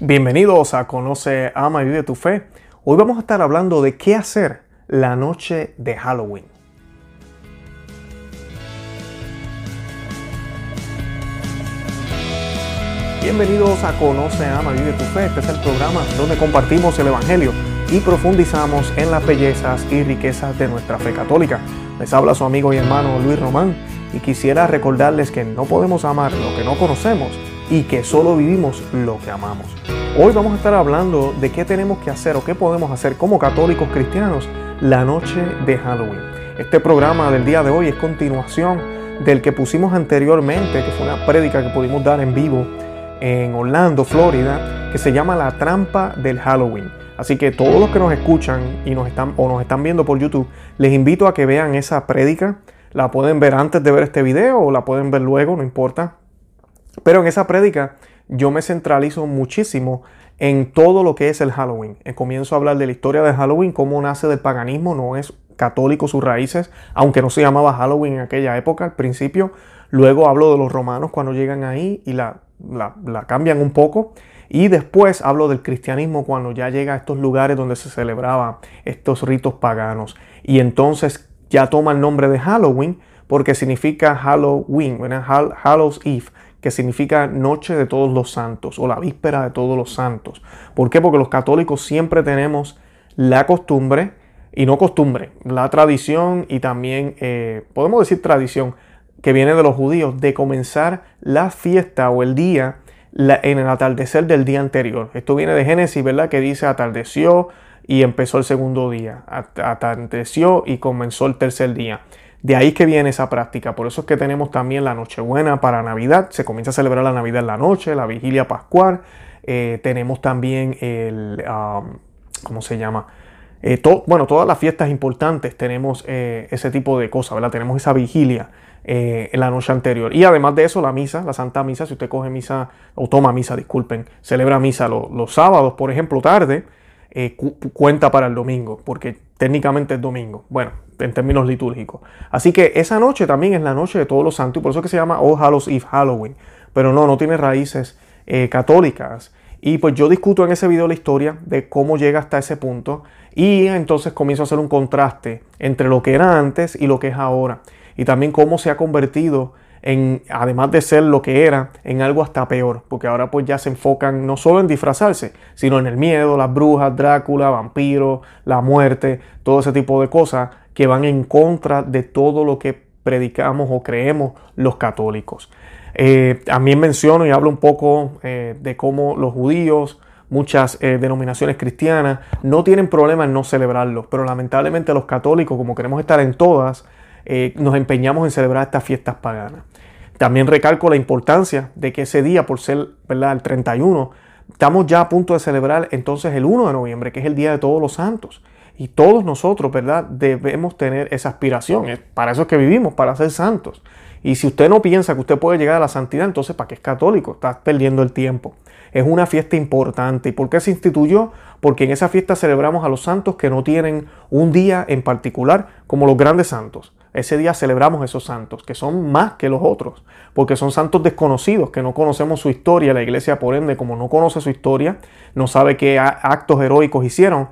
Bienvenidos a Conoce, Ama y Vive tu Fe. Hoy vamos a estar hablando de qué hacer la noche de Halloween. Bienvenidos a Conoce, Ama y Vive tu Fe. Este es el programa donde compartimos el Evangelio y profundizamos en las bellezas y riquezas de nuestra fe católica. Les habla su amigo y hermano Luis Román y quisiera recordarles que no podemos amar lo que no conocemos y que solo vivimos lo que amamos. Hoy vamos a estar hablando de qué tenemos que hacer o qué podemos hacer como católicos cristianos la noche de Halloween. Este programa del día de hoy es continuación del que pusimos anteriormente, que fue una prédica que pudimos dar en vivo en Orlando, Florida, que se llama La trampa del Halloween. Así que todos los que nos escuchan y nos están o nos están viendo por YouTube, les invito a que vean esa prédica. La pueden ver antes de ver este video o la pueden ver luego, no importa. Pero en esa prédica yo me centralizo muchísimo en todo lo que es el Halloween. Eh, comienzo a hablar de la historia de Halloween, cómo nace del paganismo, no es católico sus raíces, aunque no se llamaba Halloween en aquella época al principio. Luego hablo de los romanos cuando llegan ahí y la, la, cambian un poco. Y después hablo del cristianismo cuando ya llega a estos lugares donde se celebraban estos ritos paganos. Y entonces ya toma el nombre de Halloween porque significa Halloween, Hallows Eve, que significa Noche de Todos los Santos o la Víspera de Todos los Santos. ¿Por qué? Porque los católicos siempre tenemos la costumbre, y no costumbre, la tradición y también, eh, podemos decir tradición, que viene de los judíos, de comenzar la fiesta o el día en el atardecer del día anterior. Esto viene de Génesis, ¿verdad? Que dice atardeció y empezó el segundo día, atardeció y comenzó el tercer día. De ahí que viene esa práctica. Por eso es que tenemos también la Nochebuena para Navidad. Se comienza a celebrar la Navidad en la noche, la vigilia pascual. Eh, tenemos también el, ¿cómo se llama? Eh, bueno, todas las fiestas importantes tenemos eh, ese tipo de cosas, ¿verdad? Tenemos esa vigilia en la noche anterior. Y además de eso, la misa, la Santa Misa, si usted coge misa, o toma misa, disculpen, celebra misa los sábados, por ejemplo, tarde, cuenta para el domingo, porque técnicamente es domingo. Bueno, en términos litúrgicos. Así que esa noche también es la noche de todos los santos y por eso que se llama All Hallows Eve Halloween. Pero no, no tiene raíces eh, católicas. Y pues yo discuto en ese video la historia de cómo llega hasta ese punto y entonces comienzo a hacer un contraste entre lo que era antes y lo que es ahora. Y también cómo se ha convertido además de ser lo que era, en algo hasta peor, porque ahora pues ya se enfocan no solo en disfrazarse, sino en el miedo, las brujas, Drácula, vampiros, la muerte, todo ese tipo de cosas que van en contra de todo lo que predicamos o creemos los católicos. Eh, también menciono y hablo un poco eh, de cómo los judíos, muchas eh, denominaciones cristianas, no tienen problema en no celebrarlo, pero lamentablemente los católicos, como queremos estar en todas, nos empeñamos en celebrar estas fiestas paganas. También recalco la importancia de que ese día, por ser ¿verdad? el 31, estamos ya a punto de celebrar entonces el 1 de noviembre, que es el Día de Todos los Santos. Y todos nosotros, ¿verdad? Debemos tener esa aspiración. Para eso es que vivimos, para ser santos. Y si usted no piensa que usted puede llegar a la santidad, entonces ¿para qué es católico? Está perdiendo el tiempo. Es una fiesta importante. ¿Y por qué se instituyó? Porque en esa fiesta celebramos a los santos que no tienen un día en particular como los grandes santos. Ese día celebramos esos santos, que son más que los otros, porque son santos desconocidos, que no conocemos su historia. La iglesia, por ende, como no conoce su historia, no sabe qué actos heroicos hicieron,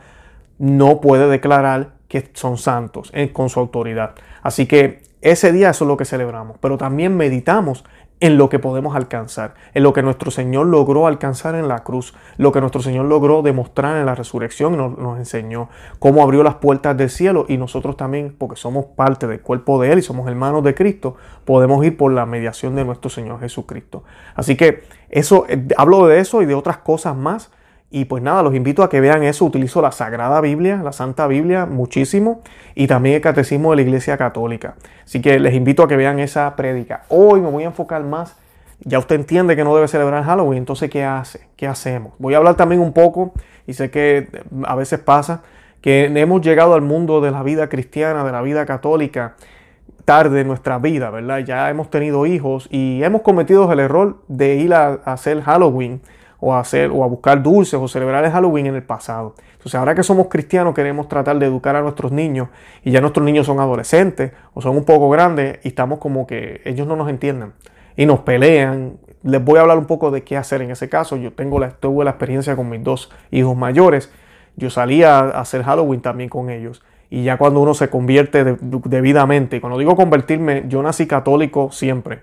no puede declarar que son santos eh, con su autoridad. Así que ese día eso es lo que celebramos, pero también meditamos en lo que podemos alcanzar, en lo que nuestro Señor logró alcanzar en la cruz, lo que nuestro Señor logró demostrar en la resurrección, nos, nos enseñó cómo abrió las puertas del cielo y nosotros también, porque somos parte del cuerpo de Él y somos hermanos de Cristo, podemos ir por la mediación de nuestro Señor Jesucristo. Así que eso, eh, hablo de eso y de otras cosas más y pues nada, los invito a que vean eso. Utilizo la Sagrada Biblia, la Santa Biblia, muchísimo. Y también el Catecismo de la Iglesia Católica. Así que les invito a que vean esa prédica. Hoy me voy a enfocar más. Ya usted entiende que no debe celebrar Halloween. Entonces, ¿qué hace? ¿Qué hacemos? Voy a hablar también un poco, y sé que a veces pasa, que hemos llegado al mundo de la vida cristiana, de la vida católica, tarde en nuestra vida, ¿verdad? Ya hemos tenido hijos y hemos cometido el error de ir a hacer Halloween o a hacer o a buscar dulces o celebrar el Halloween en el pasado. Entonces, ahora que somos cristianos, queremos tratar de educar a nuestros niños y ya nuestros niños son adolescentes o son un poco grandes y estamos como que ellos no nos entienden y nos pelean. les voy a hablar un poco de qué hacer en ese caso. Yo tengo la, tuve la experiencia con mis dos hijos mayores. Yo salía a hacer Halloween también con ellos. Y ya cuando uno se convierte debidamente, y cuando digo convertirme, yo nací católico siempre.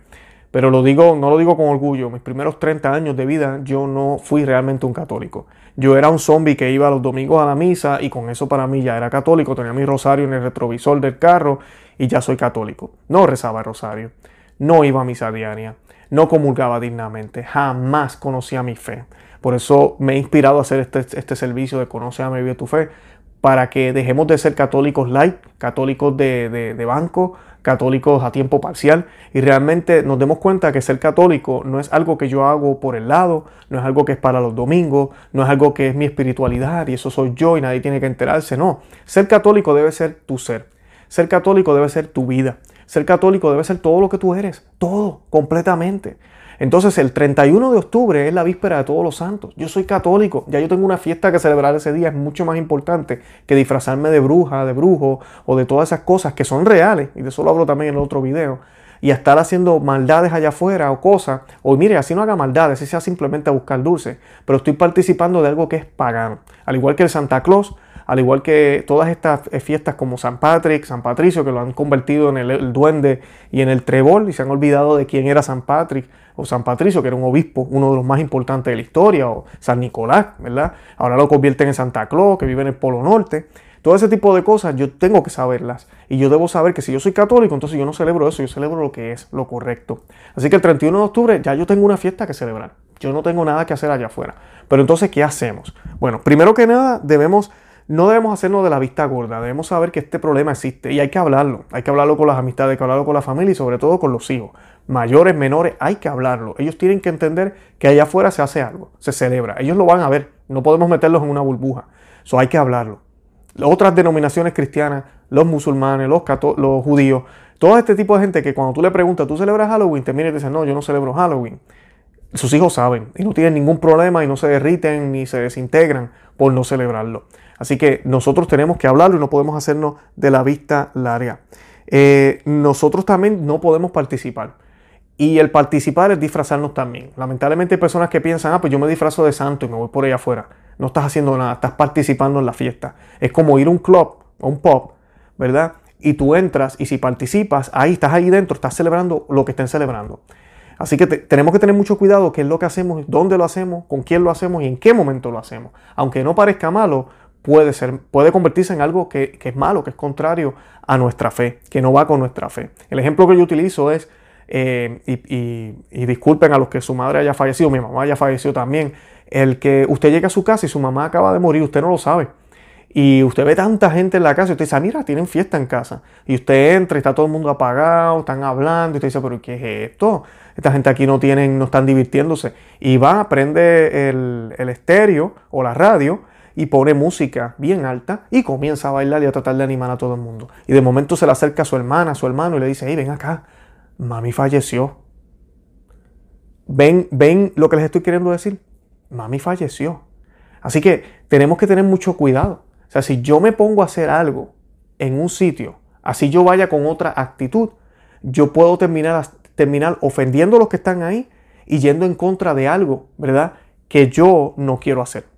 Pero lo digo, no lo digo con orgullo. Mis primeros 30 años de vida yo no fui realmente un católico. Yo era un zombie que iba los domingos a la misa y con eso para mí ya era católico. Tenía mi rosario en el retrovisor del carro y ya soy católico. No rezaba rosario. No iba a misa diaria. No comulgaba dignamente. Jamás conocía mi fe. Por eso me he inspirado a hacer este, este servicio de Conoce a mi vida tu fe. Para que dejemos de ser católicos light, católicos de, de banco, católicos a tiempo parcial y realmente nos demos cuenta que ser católico no es algo que yo hago por el lado, no es algo que es para los domingos, no es algo que es mi espiritualidad y eso soy yo y nadie tiene que enterarse, no. Ser católico debe ser tu ser. Ser católico debe ser tu vida. Ser católico debe ser todo lo que tú eres, todo, completamente. Entonces el 31 de octubre es la víspera de todos los santos. Yo soy católico, ya yo tengo una fiesta que celebrar ese día, es mucho más importante que disfrazarme de bruja, de brujo o de todas esas cosas que son reales, y de eso lo hablo también en el otro video, y estar haciendo maldades allá afuera o cosas, o mire, así no haga maldades, así sea simplemente a buscar dulce, pero estoy participando de algo que es pagano, al igual que el Santa Claus, al igual que todas estas fiestas como San Patrick, San Patricio, que lo han convertido en el, el, duende y en el trebol y se han olvidado de quién era San Patrick o San Patricio, que era un obispo, uno de los más importantes de la historia, o San Nicolás, ¿verdad? Ahora lo convierten en Santa Claus, que vive en el Polo Norte. Todo ese tipo de cosas yo tengo que saberlas. Y yo debo saber que si yo soy católico, entonces yo no celebro eso, yo celebro lo que es, lo correcto. Así que el 31 de octubre ya yo tengo una fiesta que celebrar. Yo no tengo nada que hacer allá afuera. Pero entonces, ¿qué hacemos? Bueno, primero que nada, debemos no debemos hacernos de la vista gorda, debemos saber que este problema existe y hay que hablarlo. Hay que hablarlo con las amistades, hay que hablarlo con la familia y sobre todo con los hijos mayores, menores, hay que hablarlo. Ellos tienen que entender que allá afuera se hace algo, se celebra. Ellos lo van a ver, no podemos meterlos en una burbuja. Eso hay que hablarlo. Otras denominaciones cristianas, los musulmanes, los, los judíos, todo este tipo de gente que cuando tú le preguntas, ¿tú celebras Halloween? Te mira y te dice, no, yo no celebro Halloween. Sus hijos saben y no tienen ningún problema y no se derriten ni se desintegran por no celebrarlo. Así que nosotros tenemos que hablarlo y no podemos hacernos de la vista larga. Eh, nosotros también no podemos participar. Y el participar es disfrazarnos también. Lamentablemente hay personas que piensan, ah, pues yo me disfrazo de santo y me voy por ahí afuera. No estás haciendo nada, estás participando en la fiesta. Es como ir a un club o un pub, ¿verdad? Y tú entras y si participas, ahí estás ahí dentro, estás celebrando lo que estén celebrando. Así que tenemos que tener mucho cuidado qué es lo que hacemos, dónde lo hacemos, con quién lo hacemos y en qué momento lo hacemos. Aunque no parezca malo, puede, ser, puede convertirse en algo que, que es malo, que es contrario a nuestra fe, que no va con nuestra fe. El ejemplo que yo utilizo es eh, y, disculpen a los que su madre haya fallecido, mi mamá haya fallecido también, el que usted llega a su casa y su mamá acaba de morir, usted no lo sabe. Y usted ve tanta gente en la casa y usted dice, ah, mira, tienen fiesta en casa. Y usted entra y está todo el mundo apagado, están hablando, y usted dice, pero ¿qué es esto? Esta gente aquí no tienen, no están divirtiéndose. Y va, prende el, el estéreo o la radio y pone música bien alta y comienza a bailar y a tratar de animar a todo el mundo. Y de momento se le acerca a su hermana, a su hermano y le dice, hey, ven acá, mami falleció. ¿Ven, ¿Ven lo que les estoy queriendo decir? Mami falleció. Así que tenemos que tener mucho cuidado. O sea, si yo me pongo a hacer algo en un sitio, así yo vaya con otra actitud, yo puedo terminar, terminar ofendiendo a los que están ahí y yendo en contra de algo, ¿verdad? Que yo no quiero hacer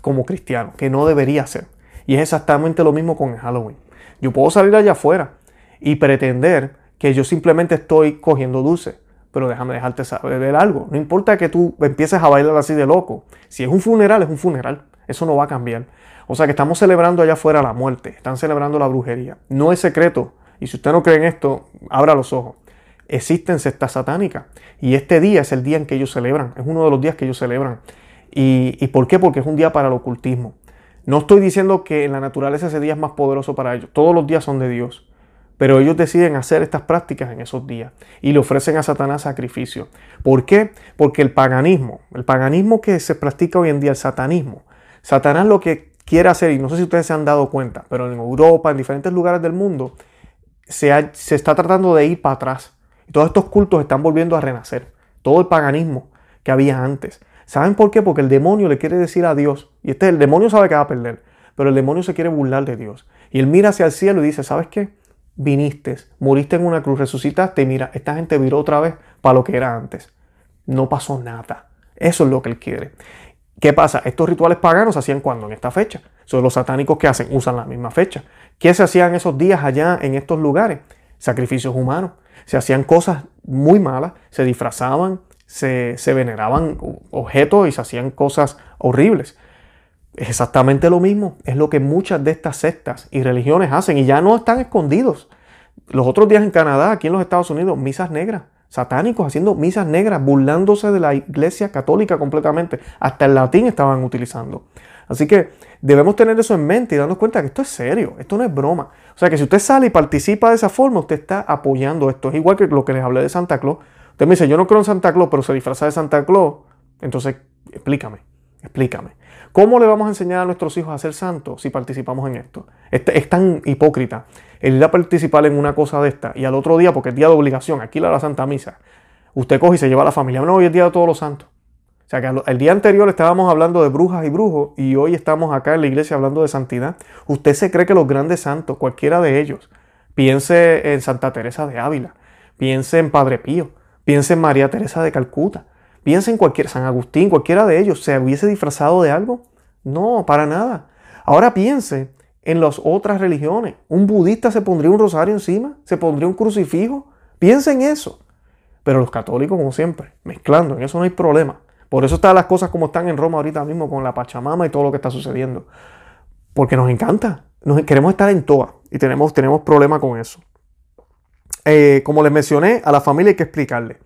como cristiano, que no debería hacer. Y es exactamente lo mismo con Halloween. Yo puedo salir allá afuera y pretender que yo simplemente estoy cogiendo dulce. Pero déjame dejarte saber algo. No importa que tú empieces a bailar así de loco. Si es un funeral, es un funeral. Eso no va a cambiar. O sea que estamos celebrando allá afuera la muerte. Están celebrando la brujería. No es secreto. Y si usted no cree en esto, abra los ojos. Existen sectas satánicas. Y este día es el día en que ellos celebran. Es uno de los días que ellos celebran. ¿Y, ¿Y por qué? Porque es un día para el ocultismo. No estoy diciendo que en la naturaleza ese día es más poderoso para ellos. Todos los días son de Dios. Pero ellos deciden hacer estas prácticas en esos días y le ofrecen a Satanás sacrificio. ¿Por qué? Porque el paganismo, el paganismo que se practica hoy en día, el satanismo, Satanás lo que quiere hacer, y no sé si ustedes se han dado cuenta, pero en Europa, en diferentes lugares del mundo, se, se está tratando de ir para atrás. Y todos estos cultos están volviendo a renacer. Todo el paganismo que había antes. ¿Saben por qué? Porque el demonio le quiere decir a Dios, y este el demonio sabe que va a perder, pero el demonio se quiere burlar de Dios. Y él mira hacia el cielo y dice, ¿sabes qué? viniste, muriste en una cruz, resucitaste y mira, esta gente viró otra vez para lo que era antes. no pasó nada. Eso es lo que él quiere. ¿Qué pasa? Estos rituales paganos se hacían cuando? En esta fecha. Son los satánicos que hacen, usan la misma fecha. ¿Qué se hacían esos días allá en estos lugares? Sacrificios humanos. Se hacían cosas muy malas, se disfrazaban, se, veneraban objetos y se hacían cosas horribles. Es exactamente lo mismo, es lo que muchas de estas sectas y religiones hacen y ya no están escondidos. Los otros días en Canadá, aquí en los Estados Unidos, misas negras, satánicos haciendo misas negras, burlándose de la iglesia católica completamente. Hasta el latín estaban utilizando. Así que debemos tener eso en mente y darnos cuenta que esto es serio, esto no es broma. O sea que si usted sale y participa de esa forma, usted está apoyando esto. Es igual que lo que les hablé de Santa Claus. Usted me dice, yo no creo en Santa Claus, pero se disfraza de Santa Claus. Entonces, explícame, explícame. ¿Cómo le vamos a enseñar a nuestros hijos a ser santos si participamos en esto? Es, tan hipócrita el ir a participar en una cosa de esta y al otro día, porque es día de obligación, aquí la Santa Misa, usted coge y se lleva a la familia. No, hoy es día de todos los santos. O sea que el día anterior estábamos hablando de brujas y brujos y hoy estamos acá en la iglesia hablando de santidad. Usted se cree que los grandes santos, cualquiera de ellos, piense en Santa Teresa de Ávila, piense en Padre Pío, piense en María Teresa de Calcuta, Piensa en cualquier, San Agustín, cualquiera de ellos, ¿se hubiese disfrazado de algo? No, para nada. Ahora piense en las otras religiones. ¿Un budista se pondría un rosario encima? ¿Se pondría un crucifijo? Piensa en eso. Pero los católicos, como siempre, mezclando, en eso no hay problema. Por eso están las cosas como están en Roma ahorita mismo con la Pachamama y todo lo que está sucediendo. Porque nos encanta. Queremos estar en toa y tenemos, tenemos problema con eso. Eh, como les mencioné, a la familia hay que explicarle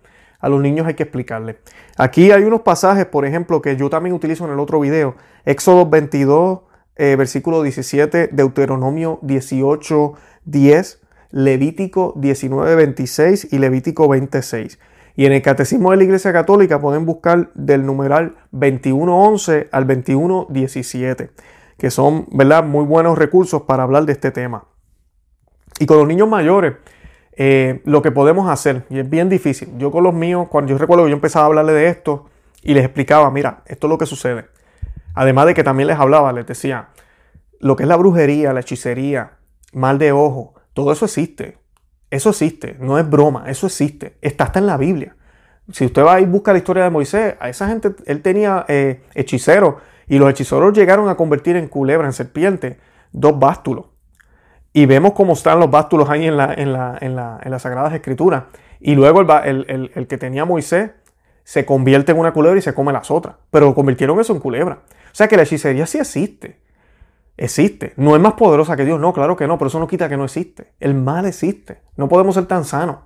a los niños hay que explicarle. Aquí hay unos pasajes, por ejemplo, que yo también utilizo en el otro video. Éxodo 22, eh, versículo 17, Deuteronomio 18, 10, Levítico 19, 26 y Levítico 26. Y en el Catecismo de la Iglesia Católica pueden buscar del numeral 21.11 al 21.17, que son ¿verdad? muy buenos recursos para hablar de este tema. Y con los niños mayores, eh, lo que podemos hacer, y es bien difícil. Yo con los míos, cuando yo recuerdo que yo empezaba a hablarle de esto y les explicaba, mira, esto es lo que sucede. Además de que también les hablaba, les decía, lo que es la brujería, la hechicería, mal de ojo, todo eso existe. Eso existe, no es broma, eso existe. Está hasta en la Biblia. Si usted va y busca la historia de Moisés, a esa gente, él tenía eh, hechiceros y los hechiceros llegaron a convertir en culebra, en serpiente, dos bástulos. Y vemos cómo están los bástulos ahí en, la, en, la, en, la, en las Sagradas Escrituras. Y luego el, el, que tenía Moisés se convierte en una culebra y se come las otras. Pero convirtieron eso en culebra. O sea que la hechicería sí existe. Existe. No es más poderosa que Dios. No, claro que no. Pero eso no quita que no existe. El mal existe. No podemos ser tan sanos.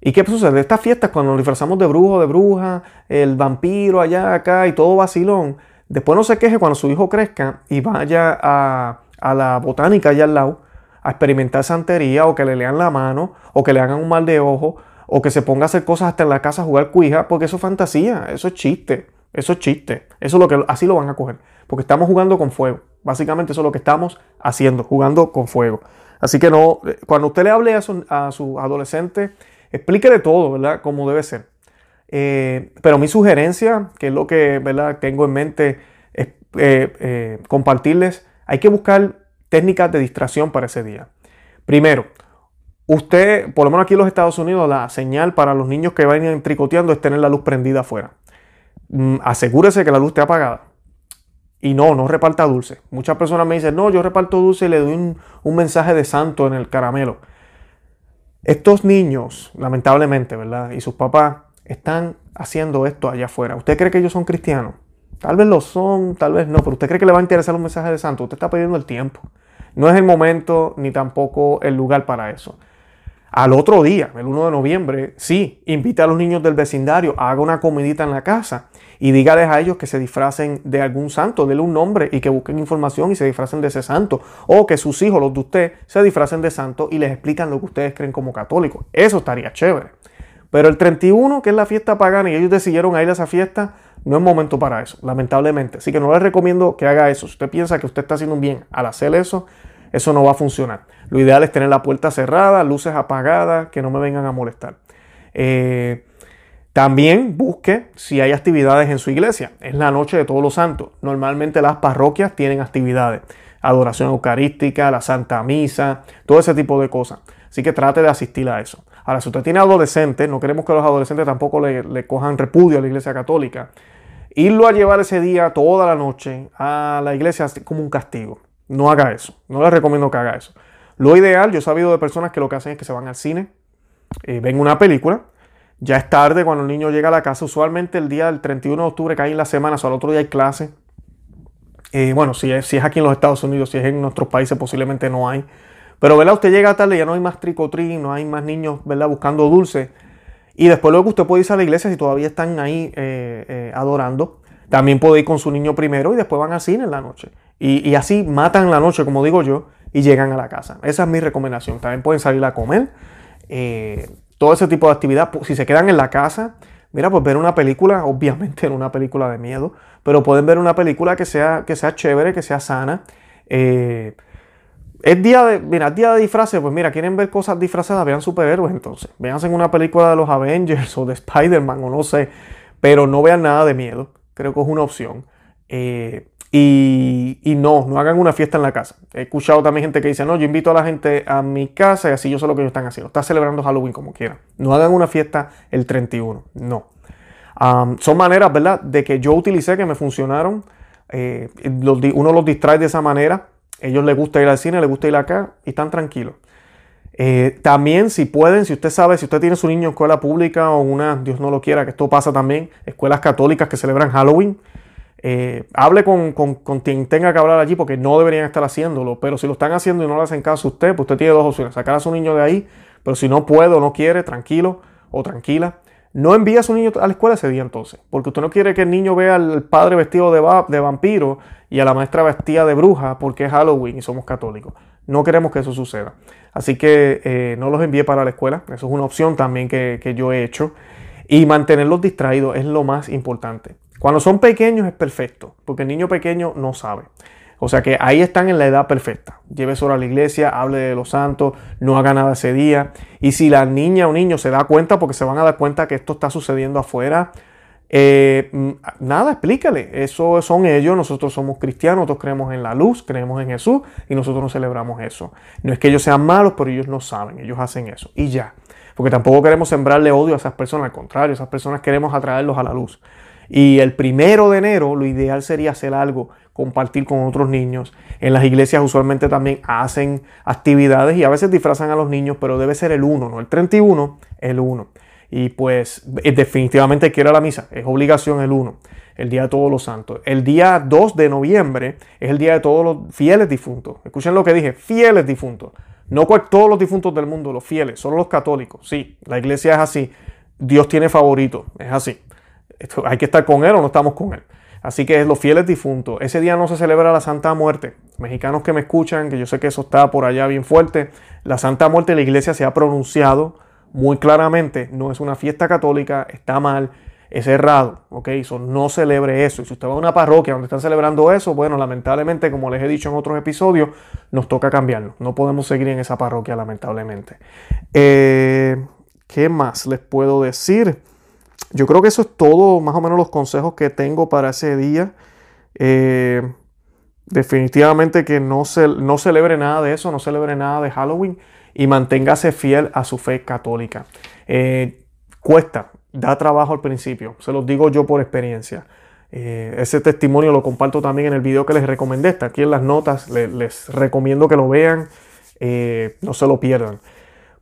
¿Y qué sucede? Estas fiestas, cuando nos disfrazamos de brujo, de bruja, el vampiro allá, acá y todo vacilón, después no se queje cuando su hijo crezca y vaya a, a la botánica allá al lado a experimentar santería o que le lean la mano o que le hagan un mal de ojo o que se ponga a hacer cosas hasta en la casa a jugar cuija, porque eso es fantasía, eso es chiste, eso es chiste, eso es lo que así lo van a coger, porque estamos jugando con fuego. Básicamente eso es lo que estamos haciendo, jugando con fuego. Así que no, cuando usted le hable a su, a adolescente, explíquele todo, ¿verdad? Como debe ser. Eh, pero mi sugerencia, que es lo que ¿verdad? tengo en mente, eh, eh, compartirles, hay que buscar técnicas de distracción para ese día. Primero, usted, por lo menos aquí en los Estados Unidos, la señal para los niños que vayan tricoteando es tener la luz prendida afuera. Mm, asegúrese que la luz esté apagada. Y no, no reparta dulce. Muchas personas me dicen, no, yo reparto dulce y le doy un, un mensaje de santo en el caramelo. Estos niños, lamentablemente, ¿verdad? Y sus papás están haciendo esto allá afuera. ¿Usted cree que ellos son cristianos? Tal vez lo son, tal vez no, pero usted cree que le va a interesar un mensaje de santo. Usted está perdiendo el tiempo. No es el momento ni tampoco el lugar para eso. Al otro día, el 1 de noviembre, sí, invite a los niños del vecindario, haga una comidita en la casa y dígales a ellos que se disfracen de algún santo, denle un nombre y que busquen información y se disfracen de ese santo. O que sus hijos, los de usted, se disfracen de santo y les explican lo que ustedes creen como católicos. Eso estaría chévere. Pero el 31, que es la fiesta pagana, y ellos decidieron ir a esa fiesta, no es momento para eso, lamentablemente. Así que no les recomiendo que haga eso. Si usted piensa que usted está haciendo un bien al hacer eso, eso no va a funcionar. Lo ideal es tener la puerta cerrada, luces apagadas, que no me vengan a molestar. Eh, también busque si hay actividades en su iglesia. Es la noche de todos los santos. Normalmente las parroquias tienen actividades. Adoración eucarística, la Santa Misa, todo ese tipo de cosas. Así que trate de asistir a eso. Ahora, si usted tiene adolescentes, no queremos que los adolescentes tampoco le, le cojan repudio a la iglesia católica. Irlo a llevar ese día, toda la noche, a la iglesia como un castigo. No haga eso. No les recomiendo que haga eso. Lo ideal, yo he sabido de personas que lo que hacen es que se van al cine, eh, ven una película, ya es tarde cuando el niño llega a la casa, usualmente el día del 31 de octubre cae en la semana, o al otro día hay clase. Eh, bueno, si es, si es aquí en los Estados Unidos, si es en nuestros países, posiblemente no hay. Pero, ¿verdad? Usted llega tarde, ya no hay más tricotrín, no hay más niños, ¿verdad? Buscando dulce. Y después luego usted puede irse a la iglesia si todavía están ahí eh, adorando. También puede ir con su niño primero y después van al cine en la noche. Y, así matan la noche, como digo yo, y llegan a la casa. Esa es mi recomendación. También pueden salir a comer. Eh, todo ese tipo de actividad. Si se quedan en la casa, mira, pues ver una película, obviamente en una película de miedo, pero pueden ver una película que sea, que sea chévere, que sea sana. Eh, es día de, mira, día de disfraces, pues mira, quieren ver cosas disfrazadas, vean superhéroes entonces. Véanse en una película de los Avengers o de Spider-Man o no sé, pero no vean nada de miedo. Creo que es una opción. Eh, y, no, no hagan una fiesta en la casa. He escuchado también gente que dice, no, yo invito a la gente a mi casa y así yo sé lo que ellos están haciendo. Está celebrando Halloween como quieran. No hagan una fiesta el 31. No. son maneras, ¿verdad?, de que yo utilicé que me funcionaron. Eh, uno los distrae de esa manera. Ellos les gusta ir al cine, les gusta ir acá y están tranquilos. Eh, también, si pueden, si usted sabe, si usted tiene su niño en escuela pública o una, Dios no lo quiera, que esto pasa también, escuelas católicas que celebran Halloween, eh, hable con, quien tenga que hablar allí porque no deberían estar haciéndolo. Pero si lo están haciendo y no le hacen caso a usted, pues usted tiene dos opciones. Sacar a su niño de ahí, pero si no puede o no quiere, tranquilo o tranquila. No envíe a su niño a la escuela ese día entonces, porque usted no quiere que el niño vea al padre vestido de, de vampiro y a la maestra vestida de bruja porque es Halloween y somos católicos. No queremos que eso suceda. Así que eh, no los envíe para la escuela. Eso es una opción también que, que yo he hecho. Y mantenerlos distraídos es lo más importante. Cuando son pequeños es perfecto, porque el niño pequeño no sabe. O sea que ahí están en la edad perfecta. Lleve solo a la iglesia, hable de los santos, no haga nada ese día. Y si la niña o niño se da cuenta, porque se van a dar cuenta que esto está sucediendo afuera, eh, mm, nada, explícale. Eso son ellos. Nosotros somos cristianos, nosotros creemos en la luz, creemos en Jesús y nosotros no celebramos eso. No es que ellos sean malos, pero ellos no saben, ellos hacen eso. Y ya. Porque tampoco queremos sembrarle odio a esas personas, al contrario, esas personas queremos atraerlos a la luz. Y el primero de enero lo ideal sería hacer algo, compartir con otros niños. En las iglesias usualmente también hacen actividades y a veces disfrazan a los niños, pero debe ser el 1, no el 31, el 1. Y pues eh, definitivamente quiero la misa, es obligación el 1, el día de todos los santos. El día 2 de noviembre es el día de todos los fieles difuntos. Escuchen lo que dije, fieles difuntos. No todos los difuntos del mundo, los fieles, solo los católicos. Sí, la iglesia es así. Dios tiene favorito, es así hay que estar con él o no estamos con él. Así que los fieles difuntos. Ese día no se celebra la Santa Muerte. Mexicanos que me escuchan, que yo sé que eso está por allá bien fuerte. La Santa Muerte, la iglesia se ha pronunciado muy claramente. No es una fiesta católica, está mal, es errado. ¿ok? eso no celebre eso. Y si usted va a una parroquia donde están celebrando eso, bueno, lamentablemente, como les he dicho en otros episodios, nos toca cambiarlo. No podemos seguir en esa parroquia, lamentablemente. Eh, ¿Qué más les puedo decir? Yo creo que eso es todo, más o menos los consejos que tengo para ese día. Eh, definitivamente que no, se, celebre nada de eso, no celebre nada de Halloween y manténgase fiel a su fe católica. Eh, cuesta, da trabajo al principio, se los digo yo por experiencia. Eh, ese testimonio lo comparto también en el video que les recomendé, está aquí en las notas, les recomiendo que lo vean, no se lo pierdan.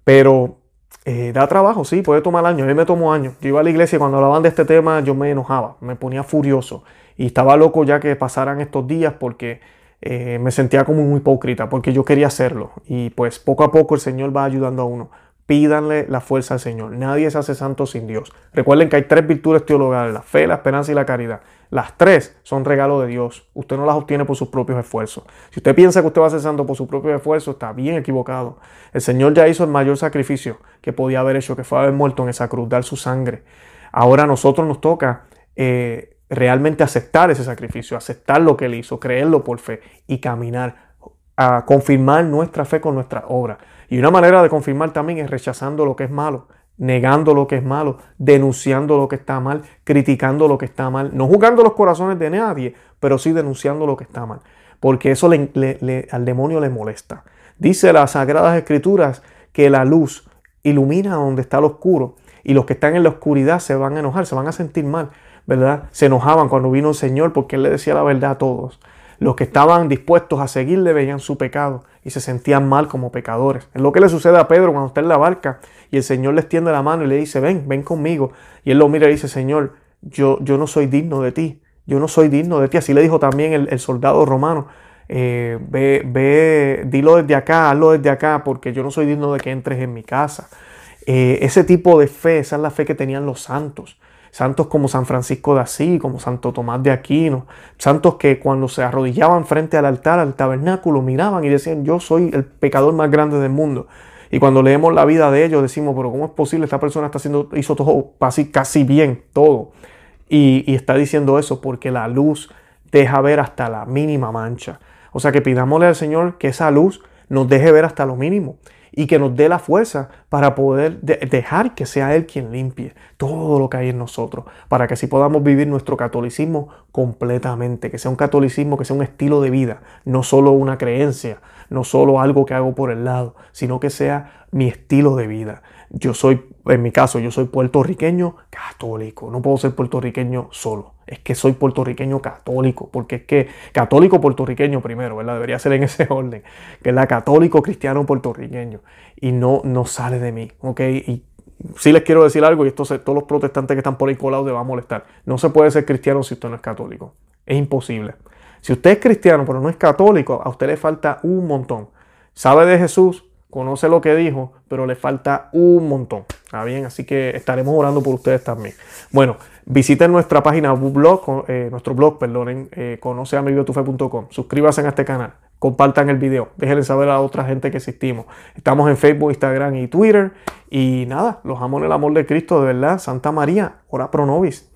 Pero eh, da trabajo, sí, puede tomar años. A mí me tomó años. Yo iba a la iglesia y cuando hablaban de este tema yo me enojaba, me ponía furioso. Y estaba loco ya que pasaran estos días porque eh, me sentía como un hipócrita, porque yo quería hacerlo. Y pues poco a poco el Señor va ayudando a uno. Pídanle la fuerza al Señor. Nadie se hace santo sin Dios. Recuerden que hay tres virtudes teologales, la fe, la esperanza y la caridad. Las tres son regalo de Dios. Usted no las obtiene por sus propios esfuerzos. Si usted piensa que usted va a ser santo por sus propios esfuerzos, está bien equivocado. El Señor ya hizo el mayor sacrificio que podía haber hecho, que fue haber muerto en esa cruz, dar su sangre. Ahora a nosotros nos toca eh, realmente aceptar ese sacrificio, aceptar lo que Él hizo, creerlo por fe y caminar a confirmar nuestra fe con nuestra obra. Y una manera de confirmar también es rechazando lo que es malo, negando lo que es malo, denunciando lo que está mal, criticando lo que está mal, no juzgando los corazones de nadie, pero sí denunciando lo que está mal, porque eso al demonio le molesta. Dice las Sagradas Escrituras que la luz ilumina donde está lo oscuro. Y los que están en la oscuridad se van a enojar, se van a sentir mal, ¿verdad? Se enojaban cuando vino el Señor porque Él le decía la verdad a todos. Los que estaban dispuestos a seguirle veían su pecado y se sentían mal como pecadores. Es lo que le sucede a Pedro cuando está en la barca y el Señor le extiende la mano y le dice, ven, ven conmigo. Y él lo mira y dice, Señor, yo, yo no soy digno de ti, yo no soy digno de ti. Así le dijo también el, soldado romano, eh, ve, ve, dilo desde acá, hazlo desde acá, porque yo no soy digno de que entres en mi casa. Eh, ese tipo de fe, esa es la fe que tenían los santos santos como San Francisco de Asís, como Santo Tomás de Aquino, santos que cuando se arrodillaban frente al altar, al tabernáculo, miraban y decían, yo soy el pecador más grande del mundo. Y cuando leemos la vida de ellos decimos, pero ¿cómo es posible? Esta persona está haciendo, hizo todo casi, casi bien, todo. Y, y está diciendo eso porque la luz deja ver hasta la mínima mancha. O sea que pidámosle al Señor que esa luz nos deje ver hasta lo mínimo y que nos dé la fuerza para poder dejar que sea Él quien limpie todo lo que hay en nosotros, para que así podamos vivir nuestro catolicismo completamente, que sea un catolicismo, que sea un estilo de vida, no solo una creencia, no solo algo que hago por el lado, sino que sea mi estilo de vida. Yo soy, en mi caso, yo soy puertorriqueño católico, no puedo ser puertorriqueño solo es que soy puertorriqueño católico, porque es que católico puertorriqueño primero, ¿verdad? Debería ser en ese orden, que es la católico cristiano puertorriqueño, y no, no sale de mí, ¿ok? Y sí les quiero decir algo, y esto todos los protestantes que están por ahí colados les va a molestar, no se puede ser cristiano si usted no es católico, es imposible. Si usted es cristiano pero no es católico, a usted le falta un montón. Sabe de Jesús, conoce lo que dijo, pero le falta un montón. ¿Está bien? Así que estaremos orando por ustedes también. Bueno, visiten nuestra página blog, eh, nuestro blog, perdonen, eh, conoceamigotufe.com. Suscríbanse a este canal, compartan el video, déjenle saber a otra gente que existimos. Estamos en Facebook, Instagram y Twitter. Y nada, los amo en el amor de Cristo, de verdad. Santa María, ora pro nobis.